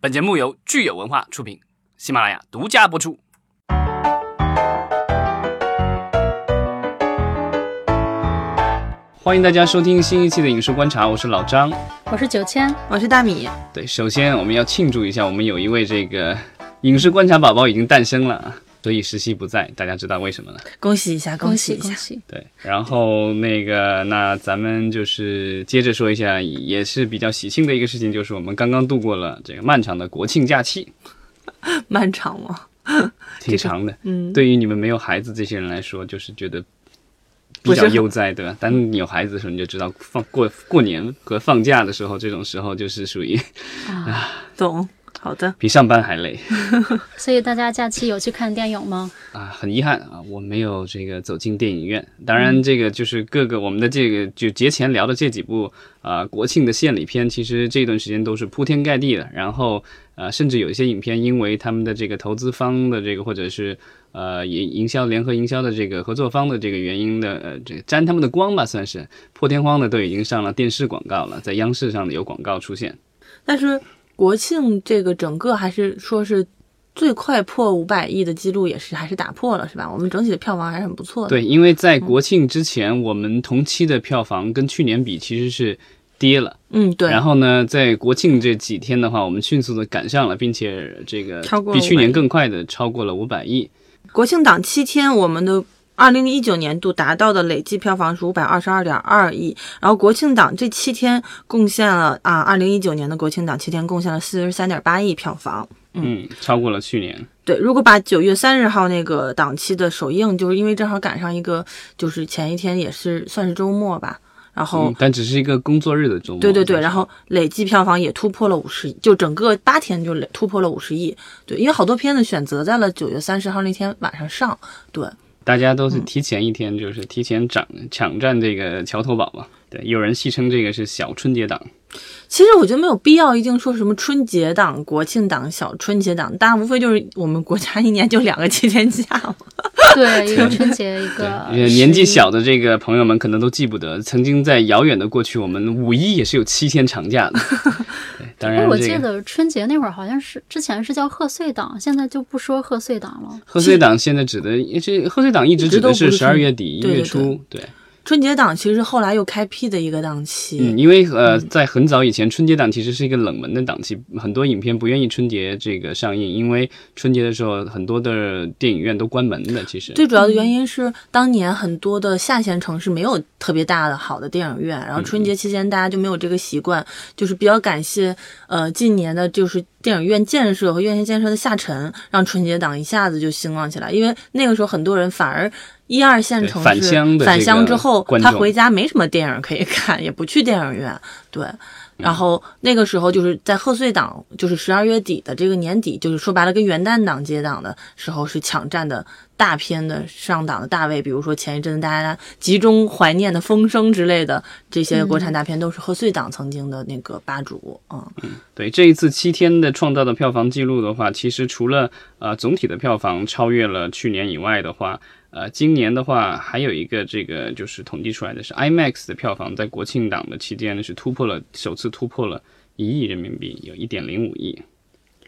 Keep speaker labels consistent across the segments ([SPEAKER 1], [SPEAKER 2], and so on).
[SPEAKER 1] 本节目由聚友文化出品，喜马拉雅独家播出。欢迎大家收听新一期的影视观察，我是老张。
[SPEAKER 2] 我是九千，
[SPEAKER 3] 我是大米。
[SPEAKER 1] 对，首先我们要庆祝一下，我们有一位这个影视观察宝宝已经诞生了，所以实习不在，大家知道为什么了？
[SPEAKER 3] 恭喜一下，
[SPEAKER 2] 恭
[SPEAKER 3] 喜一下！
[SPEAKER 2] 恭喜！
[SPEAKER 1] 对，然后那个，那咱们就是接着说一下，也是比较喜庆的一个事情，就是我们刚刚度过了这个漫长的国庆假期，
[SPEAKER 3] 漫长吗？
[SPEAKER 1] 挺长的。
[SPEAKER 3] 嗯，
[SPEAKER 1] 对于你们没有孩子这些人来说，就是觉得比较悠哉，对吧？当你有孩子的时候，你就知道放过过年和放假的时候，这种时候就是属于
[SPEAKER 2] 啊，
[SPEAKER 3] 懂。好的，
[SPEAKER 1] 比上班还累。
[SPEAKER 2] 所以大家假期有去看电影吗？
[SPEAKER 1] 啊，很遗憾啊，我没有这个走进电影院。当然，这个就是各个我们的这个就节前聊的这几部啊国庆的献礼片，其实这段时间都是铺天盖地的。然后呃，甚至有一些影片，因为他们的这个投资方的这个或者是呃营营销联合营销的这个合作方的这个原因的呃这个沾他们的光吧，算是破天荒的都已经上了电视广告了，在央视上有广告出现。
[SPEAKER 3] 但是。国庆这个整个还是说是最快破五百亿的记录，也是还是打破了，是吧？我们整体的票房还是很不错的。
[SPEAKER 1] 对，因为在国庆之前，我们同期的票房跟去年比其实是跌了。
[SPEAKER 3] 嗯，对。
[SPEAKER 1] 然后呢，在国庆这几天的话，我们迅速的赶上了，并且这个比去年更快的超过了五百亿。
[SPEAKER 3] 国庆档七天，我们的。二零一九年度达到的累计票房是五百二十二点二亿，然后国庆档这七天贡献了啊，二零一九年的国庆档七天贡献了四十三点八亿票房，
[SPEAKER 1] 嗯，超过了去年。
[SPEAKER 3] 对，如果把九月三十号那个档期的首映，就是因为正好赶上一个，就是前一天也是算是周末吧，然后
[SPEAKER 1] 但只是一个工作日的周末。
[SPEAKER 3] 对对对，然后累计票房也突破了五十亿，就整个八天就突破了五十亿。对，因为好多片子选择在了九月三十号那天晚上上，对。
[SPEAKER 1] 大家都是提前一天，就是提前抢抢占这个桥头堡嘛。对，有人戏称这个是小春节档。
[SPEAKER 3] 其实我觉得没有必要一定说什么春节档、国庆档、小春节档，大家无非就是我们国家一年就两个七天假嘛。
[SPEAKER 2] 对，一个春节，一个。
[SPEAKER 1] 年纪小的这个朋友们可能都记不得，曾经在遥远的过去，我们五一也是有七天长假的。当然，
[SPEAKER 2] 我记得春节那会儿好像是之前是叫贺岁档，现在就不说贺岁档了。
[SPEAKER 1] 贺岁档现在指的，这贺岁档一直指的是十二月底一月初，对。
[SPEAKER 3] 春节档其实后来又开辟的一个档期，
[SPEAKER 1] 嗯，因为呃，在很早以前，春节档其实是一个冷门的档期，很多影片不愿意春节这个上映，因为春节的时候很多的电影院都关门的。其实
[SPEAKER 3] 最主要的原因是当年很多的下线城市没有特别大的好的电影院，然后春节期间大家就没有这个习惯，就是比较感谢呃近年的就是电影院建设和院线建设的下沉，让春节档一下子就兴旺起来，因为那个时候很多人反而。一二线城市返乡之后，他回家没什么电影可以看，也不去电影院。对，然后那个时候就是在贺岁档，就是十二月底的这个年底，就是说白了跟元旦档接档的时候是抢占的大片的上档的大位。比如说前一阵子大家集中怀念的《风声》之类的这些国产大片，都是贺岁档曾经的那个霸主。嗯
[SPEAKER 1] 嗯，对，这一次七天的创造的票房记录的话，其实除了呃总体的票房超越了去年以外的话。呃，今年的话还有一个这个就是统计出来的是 IMAX 的票房在国庆档的期间呢是突破了首次突破了一亿人民币，有一点零五亿。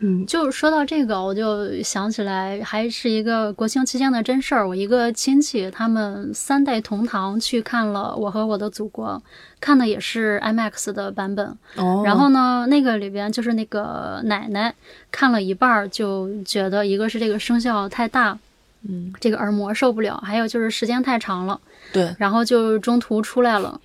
[SPEAKER 2] 嗯，就说到这个，我就想起来还是一个国庆期间的真事儿。我一个亲戚他们三代同堂去看了《我和我的祖国》，看的也是 IMAX 的版本。
[SPEAKER 3] 哦。
[SPEAKER 2] 然后呢，那个里边就是那个奶奶看了一半就觉得，一个是这个声效太大。
[SPEAKER 3] 嗯，
[SPEAKER 2] 这个耳膜受不了，还有就是时间太长了，
[SPEAKER 3] 对，
[SPEAKER 2] 然后就中途出来了，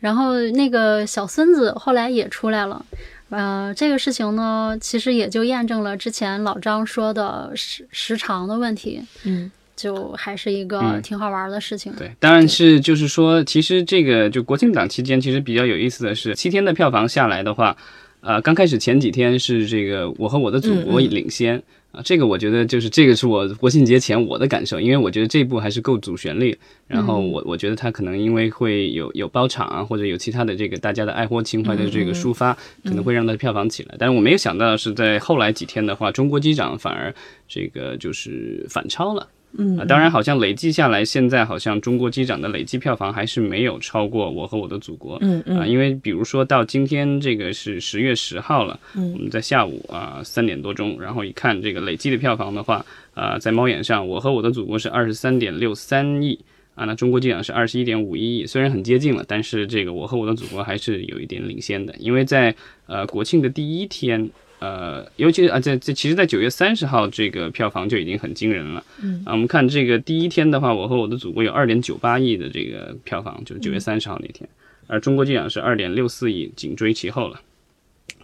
[SPEAKER 2] 然后那个小孙子后来也出来了，呃，这个事情呢，其实也就验证了之前老张说的时时长的问题，
[SPEAKER 3] 嗯，
[SPEAKER 2] 就还是一个挺好玩的事情。
[SPEAKER 1] 对，当然是就是说，其实这个就国庆档期间，其实比较有意思的是，七天的票房下来的话，呃，刚开始前几天是这个我和我的祖国领先。啊，这个我觉得就是这个是我国庆节前我的感受，因为我觉得这部还是够主旋律，然后我我觉得它可能因为会有有包场啊，或者有其他的这个大家的爱国情怀的这个抒发，可能会让它票房起来。但是我没有想到是在后来几天的话，中国机长反而这个就是反超了。
[SPEAKER 3] 嗯
[SPEAKER 1] 啊，当然好像累计下来，现在好像中国机长的累计票房还是没有超过《我和我的祖国》。
[SPEAKER 3] 嗯嗯
[SPEAKER 1] 啊，因为比如说到今天这个是十月十号了，
[SPEAKER 3] 嗯
[SPEAKER 1] 我们在下午啊三点多钟，然后一看这个累计的票房的话，啊，在猫眼上，《我和我的祖国》是二十三点六三亿。啊，那中国机长是二十一点五一亿，虽然很接近了，但是这个我和我的祖国还是有一点领先的，因为在呃国庆的第一天，呃，尤其啊这这其实，在九月三十号这个票房就已经很惊人了。
[SPEAKER 3] 嗯
[SPEAKER 1] 啊，我们看这个第一天的话，我和我的祖国有二点九八亿的这个票房，就是九月三十号那天，而中国机长是二点六四亿，紧追其后了。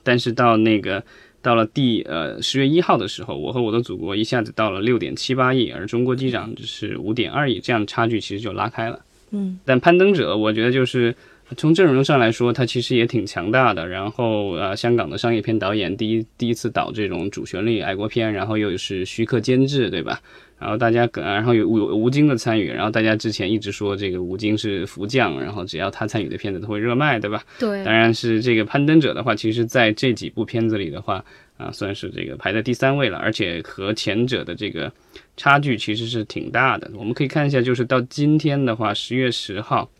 [SPEAKER 1] 但是到那个到了第呃十月一号的时候，我和我的祖国一下子到了六点七八亿，而中国机长只是五点二亿，这样差距其实就拉开了。
[SPEAKER 3] 嗯，
[SPEAKER 1] 但攀登者，我觉得就是从阵容上来说，他其实也挺强大的。然后呃，香港的商业片导演第一第一次导这种主旋律爱国片，然后又是徐克监制，对吧？然后大家跟然后有吴吴京的参与，然后大家之前一直说这个吴京是福将，然后只要他参与的片子都会热卖，对吧？
[SPEAKER 2] 对，
[SPEAKER 1] 当然是这个攀登者的话，其实在这几部片子里的话，啊，算是这个排在第三位了，而且和前者的这个差距其实是挺大的。我们可以看一下，就是到今天的话，十月十号，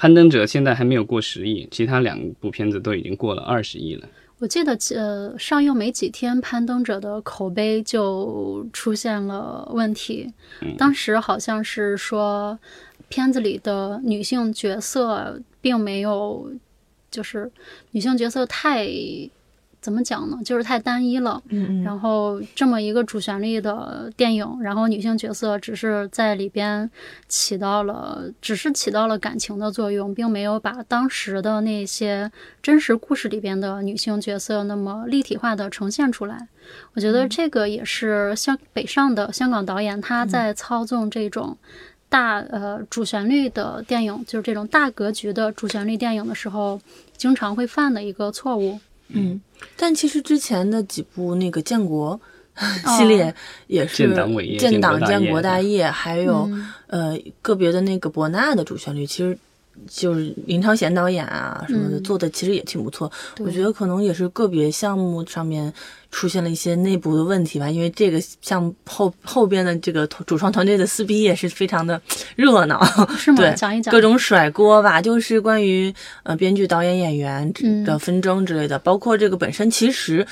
[SPEAKER 1] 攀登者现在还没有过十亿，其他两部片子都已经过了二十亿了。
[SPEAKER 2] 我记得呃上映没几天，《攀登者》的口碑就出现了问题。当时好像是说，片子里的女性角色并没有，就是女性角色太怎么讲呢？就是太单一了。
[SPEAKER 3] 嗯嗯
[SPEAKER 2] 然后这么一个主旋律的电影，然后女性角色只是在里边起到了，只是起到了感情的作用，并没有把当时的那些真实故事里边的女性角色那么立体化的呈现出来。我觉得这个也是香北上的香港导演他在操纵这种。大呃主旋律的电影，就是这种大格局的主旋律电影的时候，经常会犯的一个错误。
[SPEAKER 3] 嗯，但其实之前的几部那个建国 系列也是
[SPEAKER 1] 建党伟业
[SPEAKER 3] 建党
[SPEAKER 1] 建国大业
[SPEAKER 3] 还有、
[SPEAKER 2] 嗯。
[SPEAKER 3] 呃个别的那个伯纳的主旋律，其实就是林超贤导演啊什么的、
[SPEAKER 2] 嗯
[SPEAKER 3] 做的，其实也挺不错。
[SPEAKER 2] 对
[SPEAKER 3] 我觉得可能也是个别项目上面出现了一些内部的问题吧，因为这个项目后后边的这个主创团队的撕逼也是非常的热闹。
[SPEAKER 2] 是吗？
[SPEAKER 3] 对
[SPEAKER 2] 讲一讲
[SPEAKER 3] 各种甩锅吧，就是关于呃编剧、导演、演员
[SPEAKER 2] 嗯
[SPEAKER 3] 的纷争之类的，包括这个本身其实，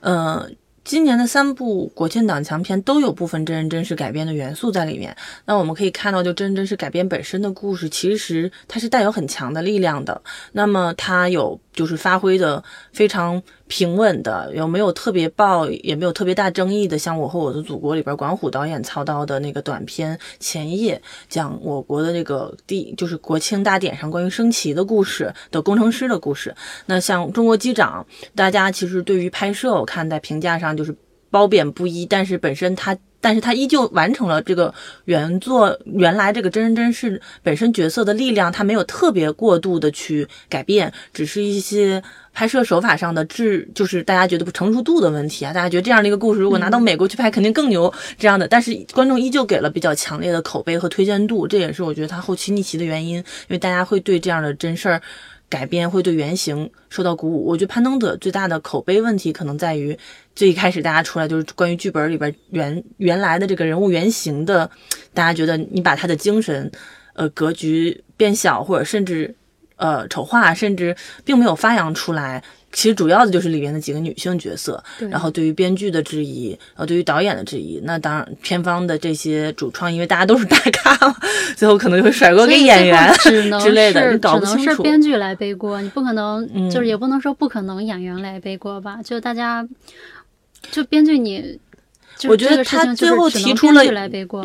[SPEAKER 3] 呃。今年的三部国庆档强片都有部分真人真事改编的元素在里面。那我们可以看到，就真人真事改编本身的故事，其实它是带有很强的力量的。那么它有就是发挥的非常平稳的，有没有特别爆，也没有特别大争议的，像《我和我的祖国》里边管虎导演操刀的那个短片《前夜》，讲我国的那个第 就是国庆大典上关于升旗的故事的工程师的故事。那像《中国机长》，大家其实对于拍摄，我看在评价上就是褒贬不一，但是本身它。但是他依旧完成了这个原作原来这个真人真事本身角色的力量，他没有特别过度的去改变，只是一些拍摄手法上的质，就是大家觉得不成熟度的问题啊。大家觉得这样的一个故事，如果拿到美国去拍，肯定更牛这样的。但是观众依旧给了比较强烈的口碑和推荐度，这也是我觉得他后期逆袭的原因，因为大家会对这样的真事儿。改编会对原型受到鼓舞。我觉得《攀登者》最大的口碑问题可能在于，最一开始大家出来就是关于剧本里边原原来的这个人物原型的，大家觉得你把他的精神，呃，格局变小，或者甚至呃丑化，甚至并没有发扬出来。其实主要的就是里面的几个女性角色，然后对于编剧的质疑，然后，对于导演的质疑，那当然片方的这些主创，因为大家都是大咖嘛，最后可能就会甩锅给演员
[SPEAKER 2] 只能
[SPEAKER 3] 之类的，
[SPEAKER 2] 是
[SPEAKER 3] 你搞不
[SPEAKER 2] 只能是。编剧来背锅，你不可能，
[SPEAKER 3] 嗯
[SPEAKER 2] 就是也不能说不可能演员来背锅吧？就大家，就编剧你，就
[SPEAKER 3] 我觉得他最后提出了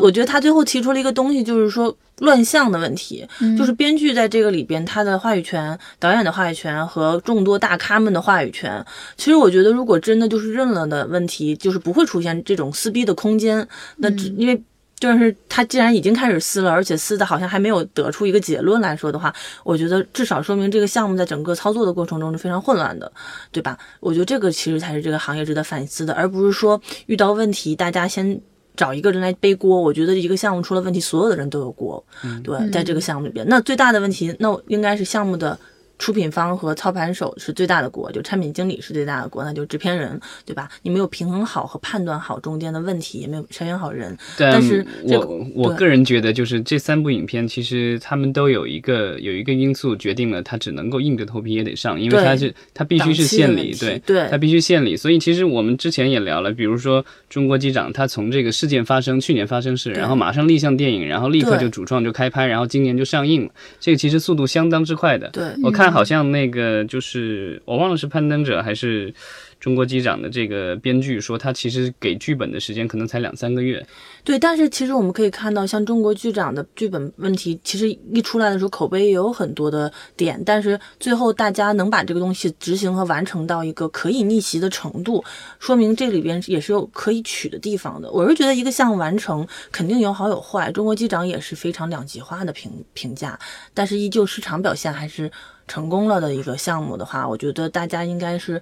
[SPEAKER 3] 我觉得他最后提出了一个东西，就是说乱象的问题，
[SPEAKER 2] 嗯
[SPEAKER 3] 就是编剧在这个里边他的话语权、导演的话语权和众多大咖们的话语权。其实我觉得，如果真的就是认了的问题，就是不会出现这种撕逼的空间。那只因为。就是他既然已经开始撕了，而且撕的好像还没有得出一个结论来说的话，我觉得至少说明这个项目在整个操作的过程中是非常混乱的，对吧？我觉得这个其实才是这个行业值得反思的，而不是说遇到问题大家先找一个人来背锅。我觉得一个项目出了问题，所有的人都有锅。对，在这个项目里边，那最大的问题，那应该是项目的 出品方和操盘手是最大的锅，就产品经理是最大的锅，那就制片人，对吧？你没有平衡好和判断好中间的问题，也没有筛选好人。但是
[SPEAKER 1] 我我个人觉得，就是这三部影片，其实他们都有一个有一个因素决定了它只能够硬着头皮也得上，因为
[SPEAKER 3] 对
[SPEAKER 1] 它是它必须是献礼，对
[SPEAKER 3] 对
[SPEAKER 1] 它必须献礼。所以其实我们之前也聊了，比如说中国机长，他从这个事件发生，去年发生事，然后马上立项电影，然后立刻就主创就开拍，然后今年就上映了，这个其实速度相当之快的。
[SPEAKER 3] 对
[SPEAKER 1] 我看好像那个就是我忘了是攀登者还是中国机长的这个编剧说，他其实给剧本的时间可能才两三个月。
[SPEAKER 3] 对，但是其实我们可以看到，像中国剧长的剧本问题，其实一出来的时候口碑也有很多的点，但是最后大家能把这个东西执行和完成到一个可以逆袭的程度，说明这里边也是有可以取的地方的。我是觉得一个项目完成肯定有好有坏，中国机长也是非常两极化的评评价，但是依旧市场表现还是成功了的一个项目的话，我觉得大家应该是。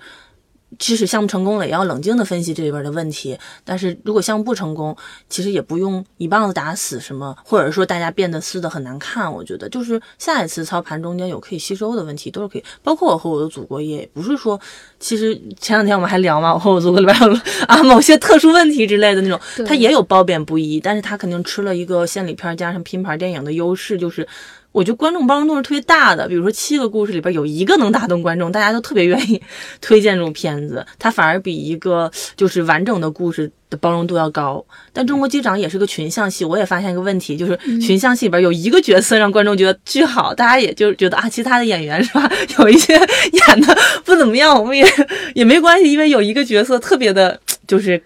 [SPEAKER 3] 即使项目成功了，也要冷静的分析这里边的问题。但是如果项目不成功，其实也不用一棒子打死什么，或者说大家变得撕的很难看。我觉得就是下一次操盘中间有可以吸收的问题，都是可以。包括我和我的祖国也不是说，其实前两天我们还聊嘛，我和我祖国里边有啊某些特殊问题之类的那种，
[SPEAKER 2] 对
[SPEAKER 3] 它也有褒贬不一，但是他肯定吃了一个献礼片加上拼盘电影的优势，就是。我觉得观众包容度是特别大的，比如说七个故事里边有一个能打动观众，大家都特别愿意推荐这种片子，它反而比一个就是完整的故事的包容度要高。但中国机长也是个群像戏，我也发现一个问题，就是群像戏里边有一个角色让观众觉得巨好，大家也就觉得啊，其他的演员是吧，有一些演的不怎么样，我们也也没关系，因为有一个角色特别的，就是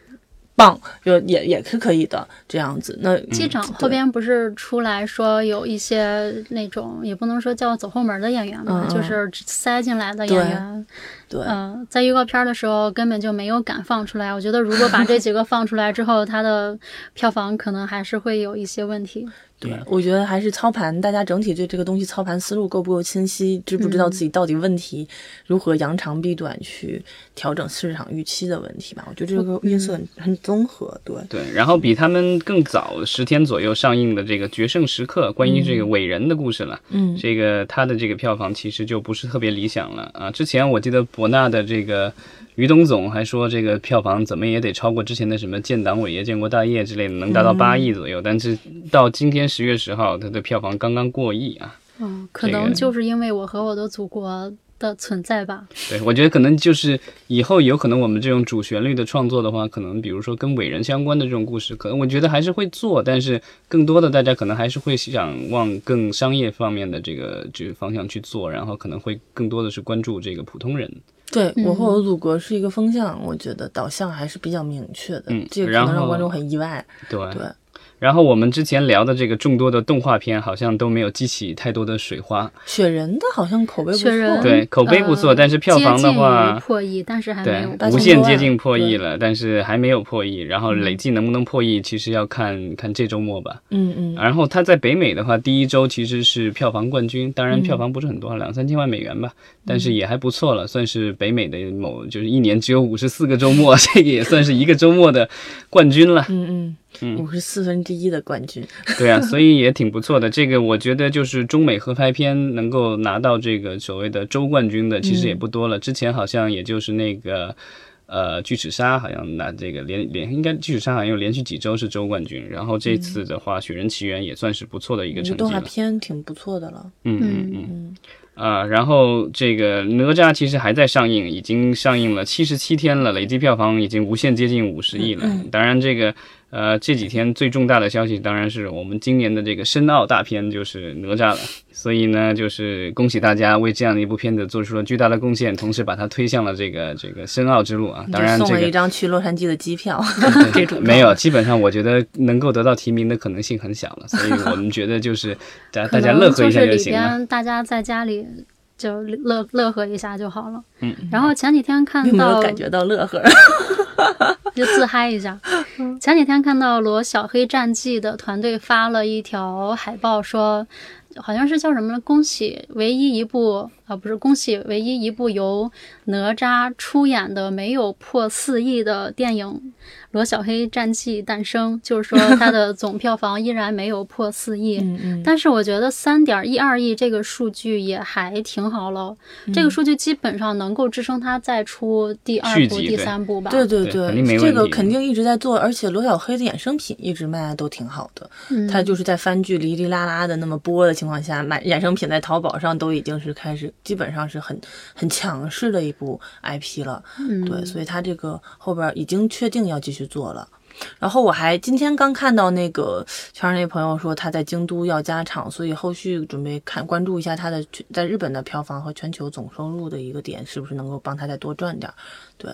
[SPEAKER 3] 棒，就也也是可以的这样子。那
[SPEAKER 2] 机长后边不是出来说有一些那种也不能说叫走后门的演员
[SPEAKER 3] 吧，
[SPEAKER 2] 就是塞进来的演员。
[SPEAKER 3] 对，
[SPEAKER 2] 嗯、在预告片的时候根本就没有敢放出来。我觉得如果把这几个放出来之后，它的票房可能还是会有一些问题。
[SPEAKER 3] 对，我觉得还是操盘，大家整体对这个东西操盘思路够不够清晰，知不知道
[SPEAKER 2] 嗯
[SPEAKER 3] 自己到底问题、如何扬长避短去调整市场预期的问题吧。我觉得这个因素很很综合，对。
[SPEAKER 1] 对，然后比他们更早十天左右上映的这个《决胜时刻》，关于这个伟人的故事了，
[SPEAKER 3] 嗯
[SPEAKER 1] 这个他的这个票房其实就不是特别理想了啊。之前我记得博纳的这个于东总还说，这个票房怎么也得超过之前的什么《建党伟业》《建国大业》之类的，能达到八亿左右。但是到今天十月十号，它的票房刚刚过亿啊。
[SPEAKER 2] 嗯，可能就是因为我和我的祖国的存在吧。
[SPEAKER 1] 对，我觉得可能就是以后有可能我们这种主旋律的创作的话，可能比如说跟伟人相关的这种故事，可能我觉得还是会做，但是更多的大家可能还是会想往更商业方面的这个这个方向去做，然后可能会更多的是关注这个普通人。
[SPEAKER 3] 对我和
[SPEAKER 2] 嗯
[SPEAKER 3] 我的祖国是一个风向，我觉得导向还是比较明确的，
[SPEAKER 1] 嗯
[SPEAKER 3] 这个可能让观众很意外。
[SPEAKER 1] 对。
[SPEAKER 3] 对，
[SPEAKER 1] 然后我们之前聊的这个众多的动画片，好像都没有激起太多的水花。
[SPEAKER 3] 雪人的好像口碑不错，
[SPEAKER 2] 雪人
[SPEAKER 1] 对口碑不错
[SPEAKER 2] 呃
[SPEAKER 1] 但是票房的话
[SPEAKER 2] 接近于破亿，但是还没
[SPEAKER 1] 对
[SPEAKER 2] 有，
[SPEAKER 1] 无限接近破亿了，但是还没有破亿。然后累计能不能破亿，其实要看看这周末吧。
[SPEAKER 3] 嗯嗯，
[SPEAKER 1] 然后它在北美的话，第一周其实是票房冠军，当然
[SPEAKER 3] 嗯
[SPEAKER 1] 票房不是很多，两三千万美元吧，但是也还不错了，算是北美的某就是一年只有五十四个周末，这个也算是一个周末的冠军了。
[SPEAKER 3] 嗯嗯
[SPEAKER 1] 嗯
[SPEAKER 3] 五十四分之一的冠军，
[SPEAKER 1] 对啊，所以也挺不错的。这个我觉得就是中美合拍片能够拿到这个所谓的周冠军的，其实也不多了。之前好像也就是那个。呃，巨齿鲨好像拿这个连连应该巨齿鲨好像有连续几周是周冠军，然后这次的话，雪人奇缘也算是不错的一个成绩动画。
[SPEAKER 3] 片挺不错的了。
[SPEAKER 1] 嗯嗯嗯。
[SPEAKER 3] 嗯
[SPEAKER 1] 啊，然后这个哪吒其实还在上映，已经上映了七十七天了，累计票房已经无限接近五十亿了。当然，这个呃这几天最重大的消息当然是我们今年的这个申奥大片就是哪吒了。所以呢，就是恭喜大家为这样的一部片子做出了巨大的贡献，同时把它推向了这个这个申奥之路啊。当然，
[SPEAKER 3] 就送了一张去洛杉矶的机票，这种
[SPEAKER 1] 没有，基本上我觉得能够得到提名的可能性很小了，所以我们觉得就是大大家乐呵一下
[SPEAKER 2] 就
[SPEAKER 1] 行了。
[SPEAKER 2] 边大家在家里就乐乐呵一下就好了。
[SPEAKER 1] 嗯。
[SPEAKER 2] 然后前几天看
[SPEAKER 3] 有没
[SPEAKER 2] 到
[SPEAKER 3] 有感觉到乐呵？
[SPEAKER 2] 就自嗨一下。前几天看到罗小黑战记的团队发了一条海报说。好像是叫什么呢？恭喜唯一一部啊，不是恭喜唯一一部由哪吒出演的没有破四亿的电影《罗小黑战记》诞生，就是说它的总票房依然没有破四亿。但是我觉得三点一二亿这个数据也还挺好了，这个数据基本上能够支撑它再出第二部、第三部吧。
[SPEAKER 3] 对对
[SPEAKER 1] 对
[SPEAKER 3] 这个肯定一直在做，而且罗小黑的衍生品一直卖的都挺好的。
[SPEAKER 2] 嗯，
[SPEAKER 3] 他就是在番剧哩哩啦啦的那么播的情况下，买衍生品在淘宝上都已经是开始，基本上是很很强势的一部 IP 了。
[SPEAKER 2] 嗯
[SPEAKER 3] 对，所以它这个后边已经确定要继续做了。然后我还今天刚看到那个圈儿那朋友说他在京都要加场，所以后续准备看关注一下他的全在日本的票房和全球总收入的一个点，是不是能够帮他再多赚点儿？对，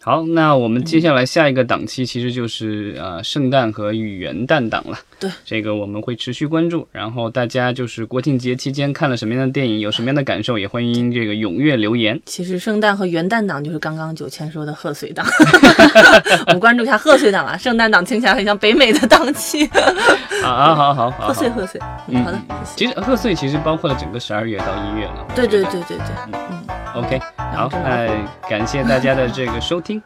[SPEAKER 1] 好，那我们接下来下一个档期其实就是呃圣诞和元旦档了。
[SPEAKER 3] 对，
[SPEAKER 1] 这个我们会持续关注。然后大家就是国庆节期间看了什么样的电影，有什么样的感受，也欢迎这个踊跃留言。
[SPEAKER 3] 其实圣诞和元旦档就是刚刚九千说的贺岁档，我们关注一下贺岁档啊，圣诞档听起来很像北美的档期。
[SPEAKER 1] 啊 啊，好好好，
[SPEAKER 3] 贺岁贺岁，
[SPEAKER 1] 嗯
[SPEAKER 3] 好的。
[SPEAKER 1] 其实贺岁其实包括了整个十二月到一月了。
[SPEAKER 3] 对对对对对，嗯
[SPEAKER 1] ，OK，好，那感谢大家的这个收听，